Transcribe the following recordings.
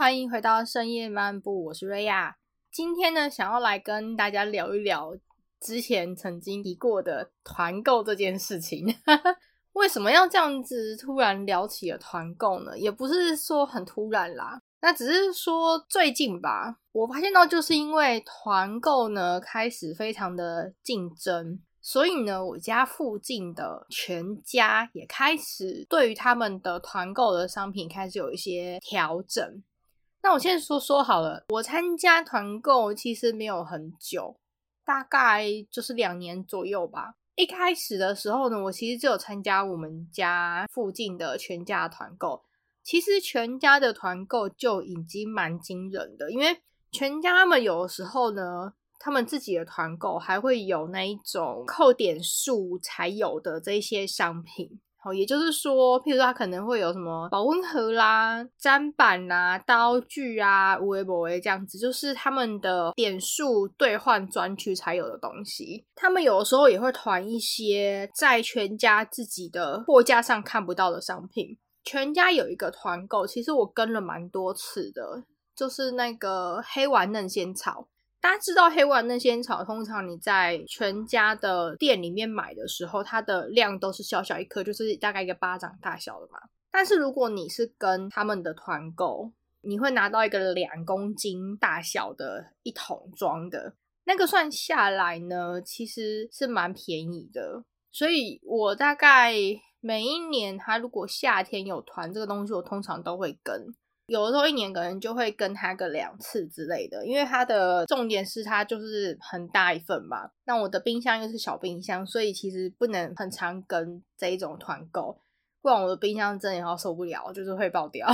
欢迎回到深夜漫步，我是瑞亚。今天呢，想要来跟大家聊一聊之前曾经提过的团购这件事情。为什么要这样子突然聊起了团购呢？也不是说很突然啦，那只是说最近吧，我发现到就是因为团购呢开始非常的竞争。所以呢，我家附近的全家也开始对于他们的团购的商品开始有一些调整。那我现在说说好了，我参加团购其实没有很久，大概就是两年左右吧。一开始的时候呢，我其实就有参加我们家附近的全家团购。其实全家的团购就已经蛮惊人的，因为全家他们有的时候呢。他们自己的团购还会有那一种扣点数才有的这些商品，好，也就是说，譬如说，它可能会有什么保温盒啦、砧板啦、刀具啊、微博这样子，就是他们的点数兑换专区才有的东西。他们有的时候也会团一些在全家自己的货架上看不到的商品。全家有一个团购，其实我跟了蛮多次的，就是那个黑丸嫩仙草。大家知道黑丸嫩仙草，通常你在全家的店里面买的时候，它的量都是小小一颗，就是大概一个巴掌大小的嘛。但是如果你是跟他们的团购，你会拿到一个两公斤大小的一桶装的，那个算下来呢，其实是蛮便宜的。所以我大概每一年，他如果夏天有团这个东西，我通常都会跟。有的时候一年可能就会跟他个两次之类的，因为它的重点是它就是很大一份嘛。那我的冰箱又是小冰箱，所以其实不能很常跟这一种团购，不然我的冰箱真的要受不了，就是会爆掉。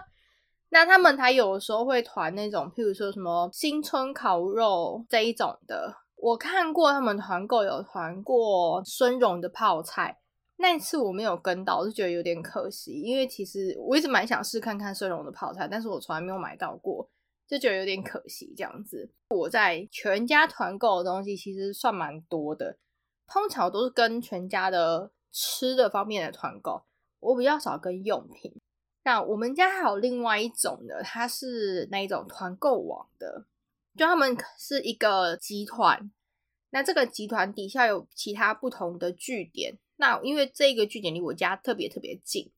那他们还有的时候会团那种，譬如说什么新春烤肉这一种的，我看过他们团购有团过孙荣的泡菜。那一次我没有跟到，我就觉得有点可惜，因为其实我一直蛮想试看看顺荣的泡菜，但是我从来没有买到过，就觉得有点可惜这样子。我在全家团购的东西其实算蛮多的，通常都是跟全家的吃的方面的团购，我比较少跟用品。那我们家还有另外一种的，它是那一种团购网的，就他们是一个集团，那这个集团底下有其他不同的据点。那因为这个据点离我家特别特别近，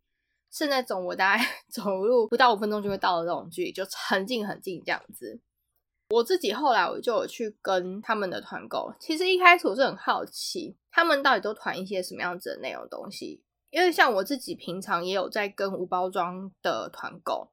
是那种我大概 走路不到五分钟就会到的这种距离，就很近很近这样子。我自己后来我就有去跟他们的团购，其实一开始我是很好奇，他们到底都团一些什么样子的内容东西。因为像我自己平常也有在跟无包装的团购，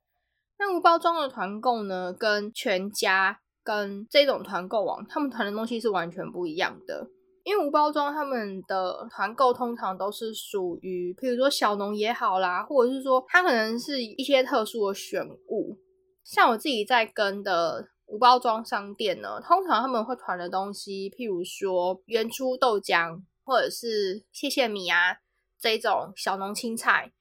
那无包装的团购呢，跟全家跟这种团购网，他们团的东西是完全不一样的。因为无包装他们的团购通常都是属于，譬如说小农也好啦，或者是说它可能是一些特殊的选物。像我自己在跟的无包装商店呢，通常他们会团的东西，譬如说原初豆浆或者是谢谢米啊这种小农青菜，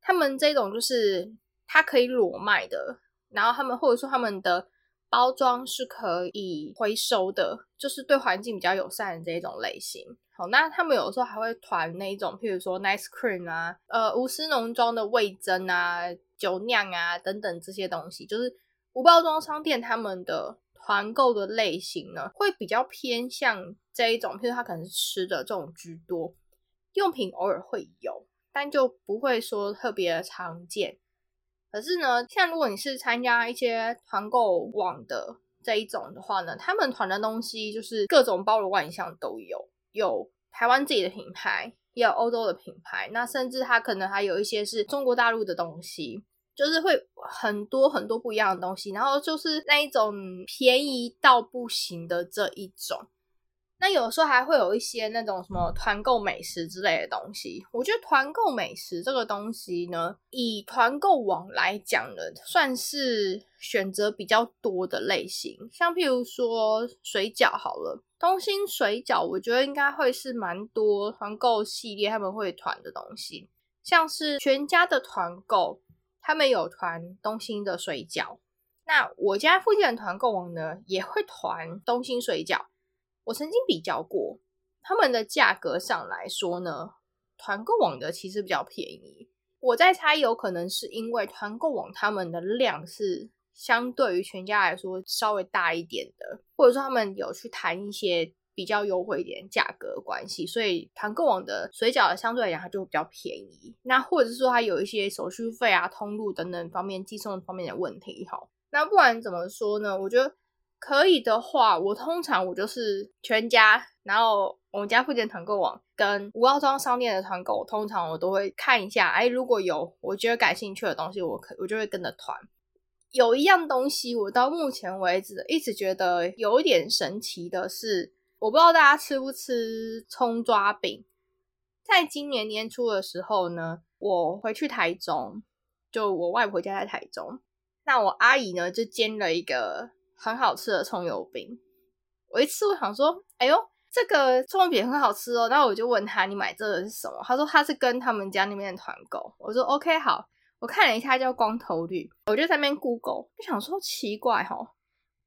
他们这种就是它可以裸卖的，然后他们或者说他们的。包装是可以回收的，就是对环境比较友善的这一种类型。好，那他们有时候还会团那一种，譬如说 Nice Cream 啊，呃，无丝农庄的味增啊、酒酿啊等等这些东西，就是无包装商店他们的团购的类型呢，会比较偏向这一种，譬如他可能是吃的这种居多，用品偶尔会有，但就不会说特别常见。可是呢，像如果你是参加一些团购网的这一种的话呢，他们团的东西就是各种包罗万象都有，有台湾自己的品牌，也有欧洲的品牌，那甚至它可能还有一些是中国大陆的东西，就是会很多很多不一样的东西，然后就是那一种便宜到不行的这一种。那有时候还会有一些那种什么团购美食之类的东西。我觉得团购美食这个东西呢，以团购网来讲呢，算是选择比较多的类型。像譬如说水饺好了，东兴水饺，我觉得应该会是蛮多团购系列他们会团的东西。像是全家的团购，他们有团东兴的水饺。那我家附近的团购网呢，也会团东兴水饺。我曾经比较过，他们的价格上来说呢，团购网的其实比较便宜。我在猜，有可能是因为团购网他们的量是相对于全家来说稍微大一点的，或者说他们有去谈一些比较优惠一点价格关系，所以团购网的水饺相对来讲它就比较便宜。那或者是说它有一些手续费啊、通路等等方面寄送方面的问题，哈。那不管怎么说呢，我觉得可以的话，我通常我就是全家，然后我们家附近团购网跟无包装商店的团购，通常我都会看一下。哎，如果有我觉得感兴趣的东西，我可我就会跟着团。有一样东西，我到目前为止一直觉得有一点神奇的是，我不知道大家吃不吃葱抓饼。在今年年初的时候呢，我回去台中，就我外婆家在台中。那我阿姨呢，就煎了一个很好吃的葱油饼。我一吃，我想说，哎呦，这个葱油饼很好吃哦。然后我就问他，你买这个是什么？他说他是跟他们家那边的团购。我说 OK，好。我看了一下，叫光头绿。我就在那边 Google，就想说奇怪哈，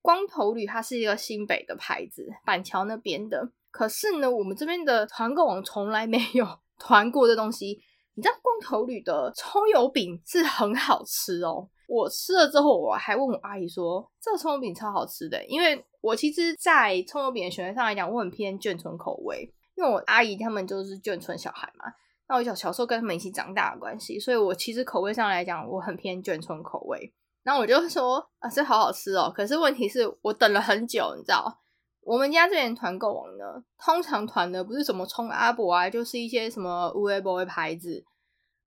光头绿它是一个新北的牌子，板桥那边的。可是呢，我们这边的团购网从来没有 团过这东西。你知道光头铝的葱油饼是很好吃哦。我吃了之后，我还问我阿姨说：“这个葱油饼超好吃的。”因为我其实，在葱油饼的选择上来讲，我很偏眷村口味。因为我阿姨他们就是眷村小孩嘛，那我小小时候跟他们一起长大的关系，所以我其实口味上来讲，我很偏眷村口味。然后我就说：“啊，这好好吃哦！”可是问题是我等了很久，你知道，我们家这边团购网呢，通常团的不是什么冲阿伯啊，就是一些什么乌龟波的牌子。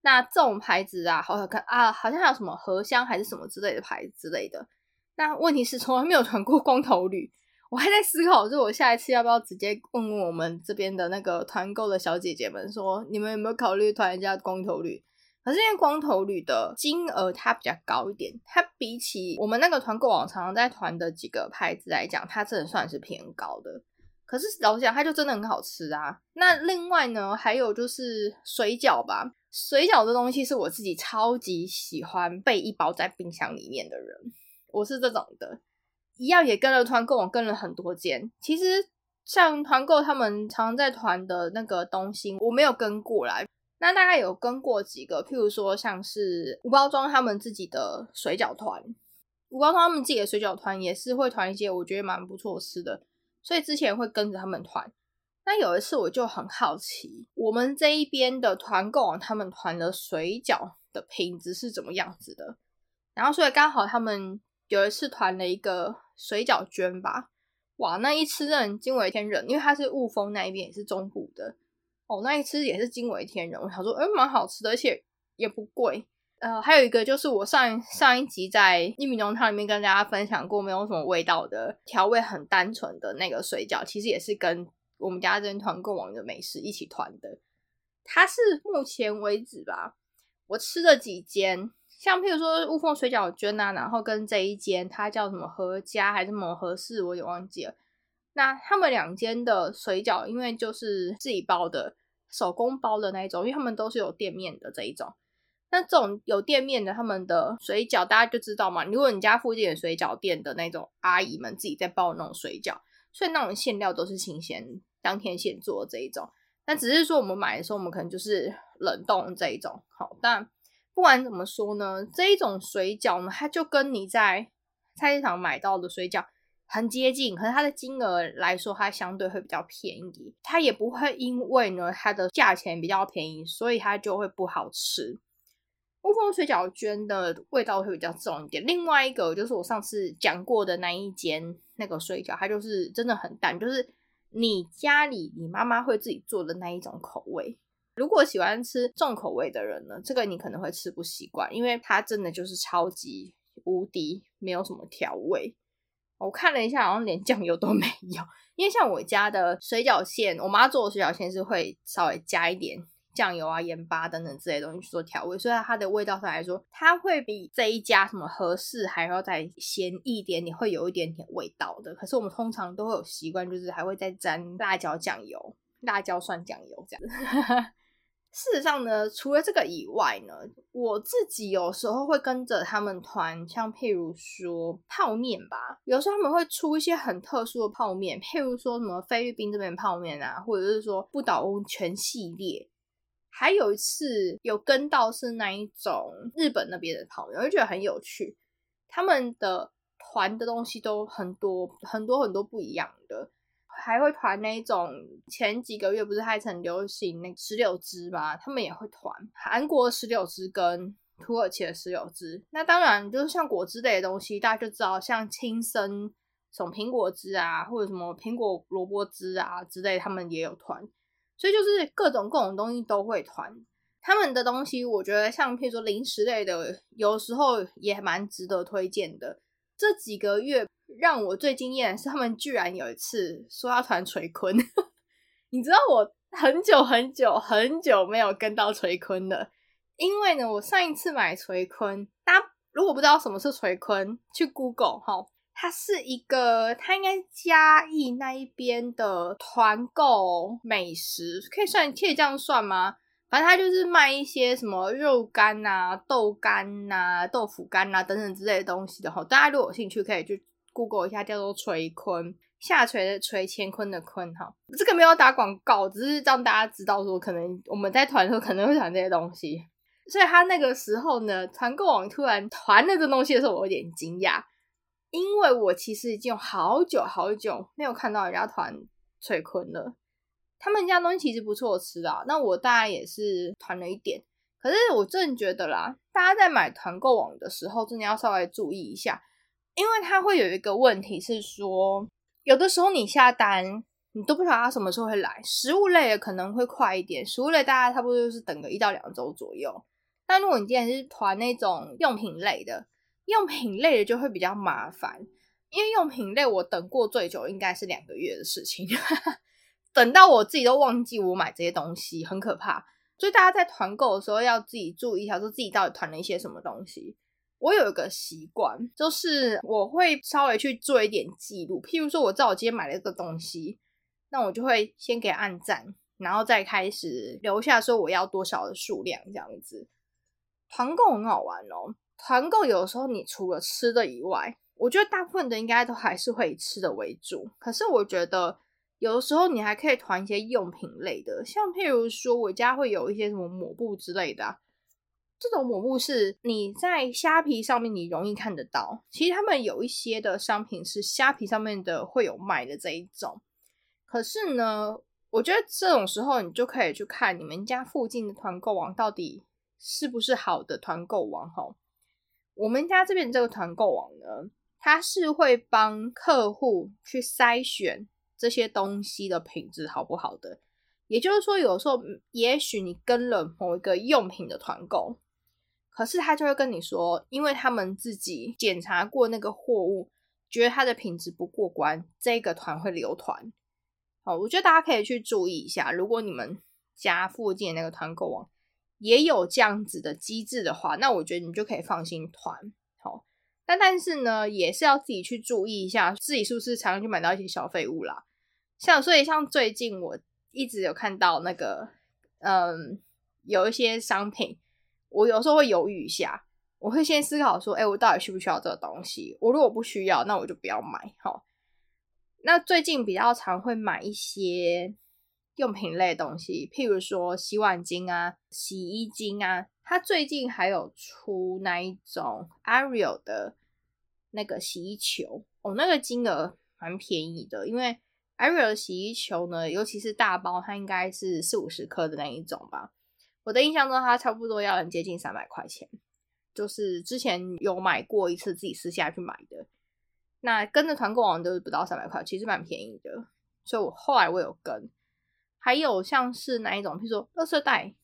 那这种牌子啊，好好看啊，好像还有什么荷香还是什么之类的牌子之类的。那问题是从来没有团过光头铝，我还在思考，就我下一次要不要直接问问我们这边的那个团购的小姐姐们，说你们有没有考虑团一下光头铝？可是因为光头铝的金额它比较高一点，它比起我们那个团购网常常在团的几个牌子来讲，它真的算是偏高的。可是老实讲，它就真的很好吃啊。那另外呢，还有就是水饺吧。水饺这东西是我自己超级喜欢备一包在冰箱里面的人，我是这种的，一样也跟了团购，我跟了很多间。其实像团购他们常在团的那个东西，我没有跟过来。那大概有跟过几个，譬如说像是无包装他们自己的水饺团，无包装他们自己的水饺团也是会团一些我觉得蛮不错吃的，所以之前会跟着他们团。那有一次我就很好奇，我们这一边的团购，他们团的水饺的品质是怎么样子的？然后所以刚好他们有一次团了一个水饺卷吧，哇，那一吃真的惊为天人，因为它是雾峰那一边也是中部的哦，那一吃也是惊为天人。我想说，哎，蛮好吃的，而且也不贵。呃，还有一个就是我上上一集在玉米浓汤里面跟大家分享过，没有什么味道的调味很单纯的那个水饺，其实也是跟。我们家这边团购网的美食一起团的，它是目前为止吧，我吃了几间，像譬如说雾峰水饺卷啊，然后跟这一间，它叫什么何家还是什么何氏，我也忘记了。那他们两间的水饺，因为就是自己包的，手工包的那一种，因为他们都是有店面的这一种。那这种有店面的，他们的水饺大家就知道嘛。如果你家附近有水饺店的那种阿姨们自己在包那种水饺，所以那种馅料都是新鲜。当天现做这一种，但只是说我们买的时候，我们可能就是冷冻这一种。好，但不管怎么说呢，这一种水饺呢，它就跟你在菜市场买到的水饺很接近，可是它的金额来说，它相对会比较便宜。它也不会因为呢它的价钱比较便宜，所以它就会不好吃。乌峰水饺卷的味道会比较重一点。另外一个就是我上次讲过的那一间那个水饺，它就是真的很淡，就是。你家里你妈妈会自己做的那一种口味，如果喜欢吃重口味的人呢，这个你可能会吃不习惯，因为它真的就是超级无敌没有什么调味。我看了一下，好像连酱油都没有，因为像我家的水饺馅，我妈做的水饺馅是会稍微加一点。酱油啊、盐巴等等之类东西去做调味，所以它的味道上来说，它会比这一家什么合适还要再咸一点，点，会有一点点味道的。可是我们通常都会有习惯，就是还会再沾辣椒酱油、辣椒蒜酱油这样。事实上呢，除了这个以外呢，我自己有时候会跟着他们团，像譬如说泡面吧，有时候他们会出一些很特殊的泡面，譬如说什么菲律宾这边泡面啊，或者是说不倒翁全系列。还有一次有跟到是那一种日本那边的朋友，就觉得很有趣。他们的团的东西都很多很多很多不一样的，还会团那种前几个月不是还很流行那石榴汁吗？他们也会团韩国石榴汁跟土耳其的石榴汁。那当然就是像果汁类的东西，大家就知道像青森什么苹果汁啊，或者什么苹果萝卜汁啊之类，他们也有团。所以就是各种各种东西都会团，他们的东西我觉得像譬如说零食类的，有时候也蛮值得推荐的。这几个月让我最惊艳的是，他们居然有一次说要团锤坤，你知道我很久很久很久没有跟到锤坤了，因为呢，我上一次买锤坤，大家如果不知道什么是锤坤，去 Google 哈。它是一个，它应该嘉义那一边的团购美食，可以算可以这样算吗？反正它就是卖一些什么肉干呐、豆干呐、豆腐干呐等等之类的东西的哈。大家如果有兴趣，可以去 Google 一下，叫做锤坤，下垂的锤，乾坤的坤哈。这个没有打广告，只是让大家知道说，可能我们在团的时候可能会团这些东西。所以他那个时候呢，团购网突然团那个东西的时候，我有点惊讶。因为我其实已经有好久好久没有看到人家团脆坤了，他们家东西其实不错吃的，那我大概也是团了一点。可是我真的觉得啦，大家在买团购网的时候，真的要稍微注意一下，因为它会有一个问题是说，有的时候你下单，你都不晓得它什么时候会来。食物类的可能会快一点，食物类大概差不多就是等个一到两周左右。但如果你今天是团那种用品类的，用品类的就会比较麻烦，因为用品类我等过最久应该是两个月的事情，等到我自己都忘记我买这些东西，很可怕。所以大家在团购的时候要自己注意一下，说自己到底团了一些什么东西。我有一个习惯，就是我会稍微去做一点记录，譬如说我知道我今天买了一个东西，那我就会先给按赞，然后再开始留下说我要多少的数量这样子。团购很好玩哦。团购有时候，你除了吃的以外，我觉得大部分的应该都还是会以吃的为主。可是我觉得有的时候你还可以团一些用品类的，像譬如说我家会有一些什么抹布之类的，这种抹布是你在虾皮上面你容易看得到。其实他们有一些的商品是虾皮上面的会有卖的这一种。可是呢，我觉得这种时候你就可以去看你们家附近的团购网到底是不是好的团购网哈。我们家这边这个团购网呢，它是会帮客户去筛选这些东西的品质好不好的。也就是说，有时候也许你跟了某一个用品的团购，可是他就会跟你说，因为他们自己检查过那个货物，觉得它的品质不过关，这个团会留团。好，我觉得大家可以去注意一下，如果你们家附近那个团购网。也有这样子的机制的话，那我觉得你就可以放心团好。但但是呢，也是要自己去注意一下，自己是不是常常去买到一些小废物啦。像所以像最近我一直有看到那个，嗯，有一些商品，我有时候会犹豫一下，我会先思考说，哎，我到底需不需要这个东西？我如果不需要，那我就不要买。好，那最近比较常会买一些。用品类东西，譬如说洗碗巾啊、洗衣巾啊，它最近还有出那一种 Ariel 的那个洗衣球哦，那个金额蛮便宜的，因为 Ariel 的洗衣球呢，尤其是大包，它应该是四五十克的那一种吧。我的印象中，它差不多要很接近三百块钱，就是之前有买过一次，自己私下去买的。那跟着团购网都是不到三百块，其实蛮便宜的，所以我后来我有跟。还有像是哪一种，譬如说，垃圾袋，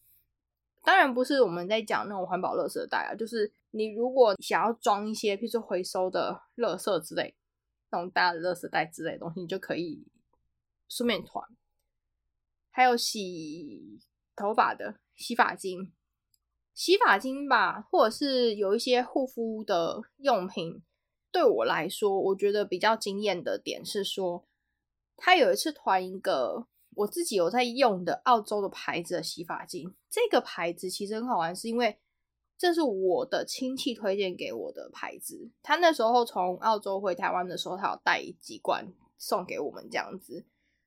当然不是我们在讲那种环保垃圾袋啊，就是你如果想要装一些，譬如说回收的垃圾之类，那种大的垃圾袋之类的东西，你就可以顺便团。还有洗头发的洗发精，洗发精吧，或者是有一些护肤的用品，对我来说，我觉得比较惊艳的点是说，他有一次团一个。我自己有在用的澳洲的牌子的洗发精，这个牌子其实很好玩，是因为这是我的亲戚推荐给我的牌子。他那时候从澳洲回台湾的时候，他有带几罐送给我们这样子。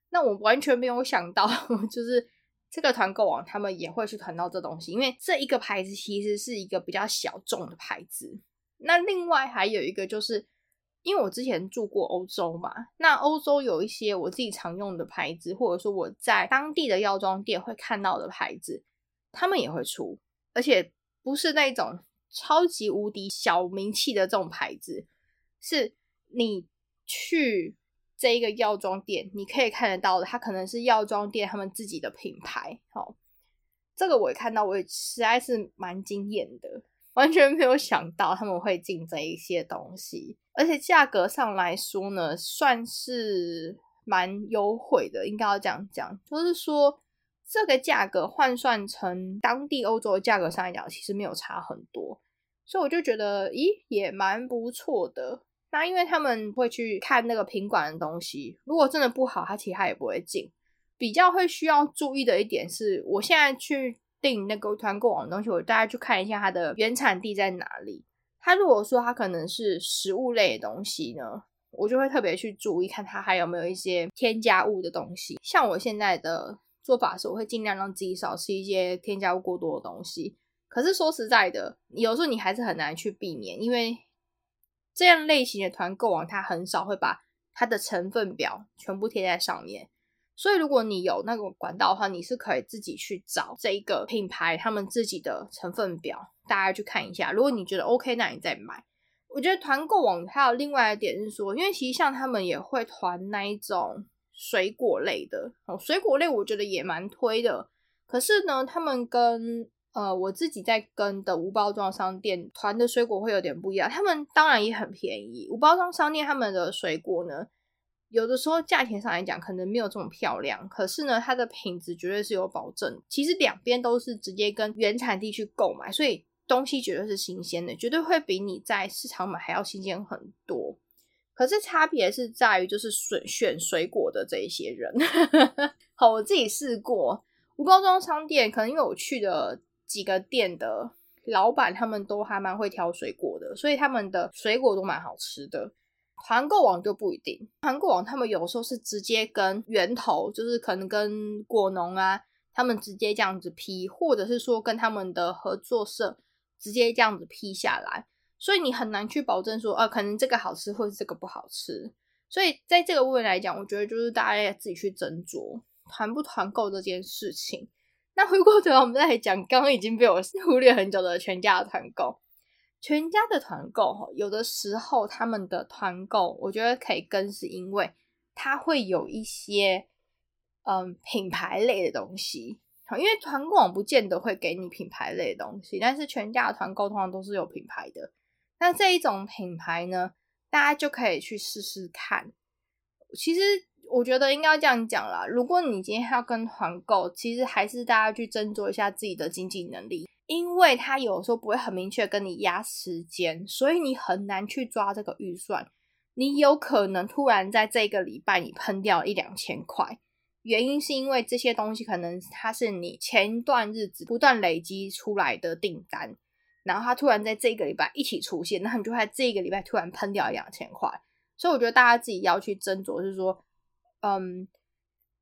那我完全没有想到，就是这个团购网他们也会去团到这东西，因为这一个牌子其实是一个比较小众的牌子。那另外还有一个就是，因为我之前住过欧洲嘛，那欧洲有一些我自己常用的牌子，或者说我在当地的药妆店会看到的牌子，他们也会出，而且不是那种超级无敌小名气的这种牌子，是你去。这一个药妆店，你可以看得到的，它可能是药妆店他们自己的品牌。好，这个我也看到，我也实在是蛮惊艳的，完全没有想到他们会进这一些东西，而且价格上来说呢，算是蛮优惠的，应该要这样讲，就是说这个价格换算成当地欧洲的价格上来讲，其实没有差很多，所以我就觉得，咦，也蛮不错的。那因为他们会去看那个品管的东西，如果真的不好，他其他也不会进。比较会需要注意的一点是，我现在去订那个团购网的东西，我大概去看一下它的原产地在哪里。他如果说它可能是食物类的东西呢，我就会特别去注意看它还有没有一些添加物的东西。像我现在的做法是，我会尽量让自己少吃一些添加物过多的东西。可是说实在的，有时候你还是很难去避免，因为。这样类型的团购网，它很少会把它的成分表全部贴在上面。所以，如果你有那个管道的话，你是可以自己去找这一个品牌他们自己的成分表，大家去看一下。如果你觉得 OK，那你再买。我觉得团购网还有另外一点是说，因为其实像他们也会团那一种水果类的哦，水果类我觉得也蛮推的。可是呢，他们跟呃，我自己在跟的无包装商店团的水果会有点不一样，他们当然也很便宜。无包装商店他们的水果呢，有的时候价钱上来讲可能没有这么漂亮，可是呢，它的品质绝对是有保证。其实两边都是直接跟原产地去购买，所以东西绝对是新鲜的，绝对会比你在市场买还要新鲜很多。可是差别是在于，就是选选水果的这一些人。好，我自己试过无包装商店，可能因为我去的。几个店的老板他们都还蛮会挑水果的，所以他们的水果都蛮好吃的。团购网就不一定，团购网他们有时候是直接跟源头，就是可能跟果农啊，他们直接这样子批，或者是说跟他们的合作社直接这样子批下来，所以你很难去保证说，啊，可能这个好吃，或者这个不好吃。所以在这个部分来讲，我觉得就是大家要自己去斟酌团不团购这件事情。那回过头，我们再来讲刚刚已经被我忽略很久的全家的团购。全家的团购，有的时候他们的团购，我觉得可以跟，是因为它会有一些嗯品牌类的东西。因为团购网不见得会给你品牌类的东西，但是全家的团购通常都是有品牌的。那这一种品牌呢，大家就可以去试试看。其实。我觉得应该这样讲啦。如果你今天要跟团购，其实还是大家去斟酌一下自己的经济能力，因为他有时候不会很明确跟你压时间，所以你很难去抓这个预算。你有可能突然在这个礼拜你喷掉一两千块，原因是因为这些东西可能它是你前一段日子不断累积出来的订单，然后它突然在这个礼拜一起出现，那你就在这个礼拜突然喷掉一两千块。所以我觉得大家自己要去斟酌，就是说。嗯，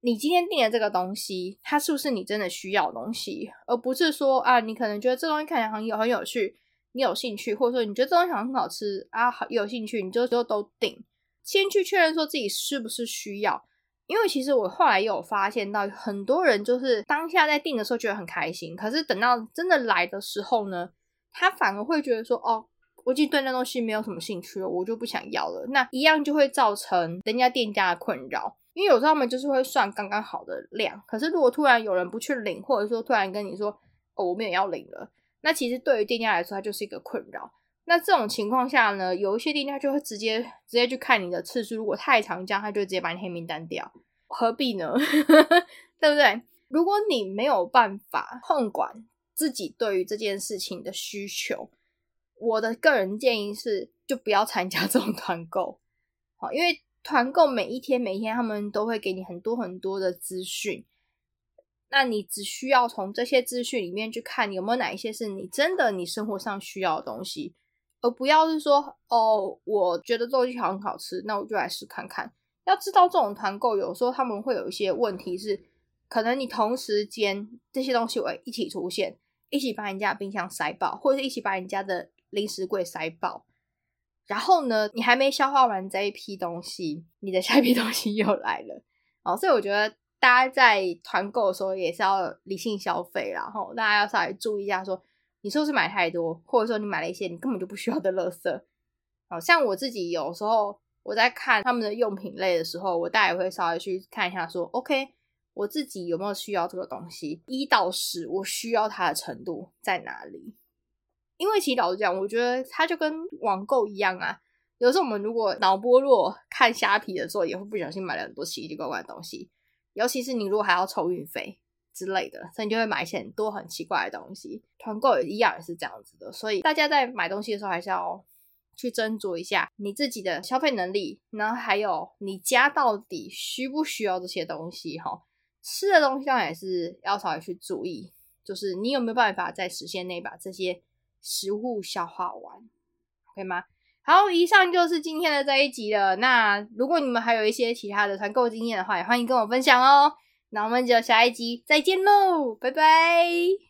你今天订的这个东西，它是不是你真的需要的东西？而不是说啊，你可能觉得这东西看起来很有很有趣，你有兴趣，或者说你觉得这东西很好吃啊，好有兴趣，你就就都订。先去确认说自己是不是需要，因为其实我后来有发现到，很多人就是当下在订的时候觉得很开心，可是等到真的来的时候呢，他反而会觉得说，哦，我已经对那东西没有什么兴趣了，我就不想要了。那一样就会造成人家店家的困扰。因为有时候他们就是会算刚刚好的量，可是如果突然有人不去领，或者说突然跟你说哦我们也要领了，那其实对于店家来说它就是一个困扰。那这种情况下呢，有一些店家就会直接直接去看你的次数，如果太长，这样他就直接把你黑名单掉，何必呢？对不对？如果你没有办法控管自己对于这件事情的需求，我的个人建议是就不要参加这种团购，好，因为。团购每一天每一天，他们都会给你很多很多的资讯，那你只需要从这些资讯里面去看有没有哪一些是你真的你生活上需要的东西，而不要是说哦，我觉得这东西好很好吃，那我就来试看看。要知道这种团购有时候他们会有一些问题是，可能你同时间这些东西会一起出现，一起把人家冰箱塞爆，或者一起把人家的零食柜塞爆。然后呢，你还没消化完这一批东西，你的下一批 东西又来了。哦，所以我觉得大家在团购的时候也是要理性消费，然后大家要稍微注意一下，说你是不是买太多，或者说你买了一些你根本就不需要的垃圾。好像我自己有时候我在看他们的用品类的时候，我大概会稍微去看一下，说 OK，我自己有没有需要这个东西？一到十，我需要它的程度在哪里？因为其实老实讲，我觉得它就跟网购一样啊。有时候我们如果脑波弱，看虾皮的时候，也会不小心买了很多奇奇怪怪的东西。尤其是你如果还要抽运费之类的，所以你就会买一些很多很奇怪的东西。团购也一样，也是这样子的。所以大家在买东西的时候，还是要去斟酌一下你自己的消费能力，然后还有你家到底需不需要这些东西。哈，吃的东西上也是要稍微去注意，就是你有没有办法在时限内把这些。食物消化完，OK 吗？好，以上就是今天的这一集了。那如果你们还有一些其他的团购经验的话，也欢迎跟我分享哦。那我们就下一集再见喽，拜拜。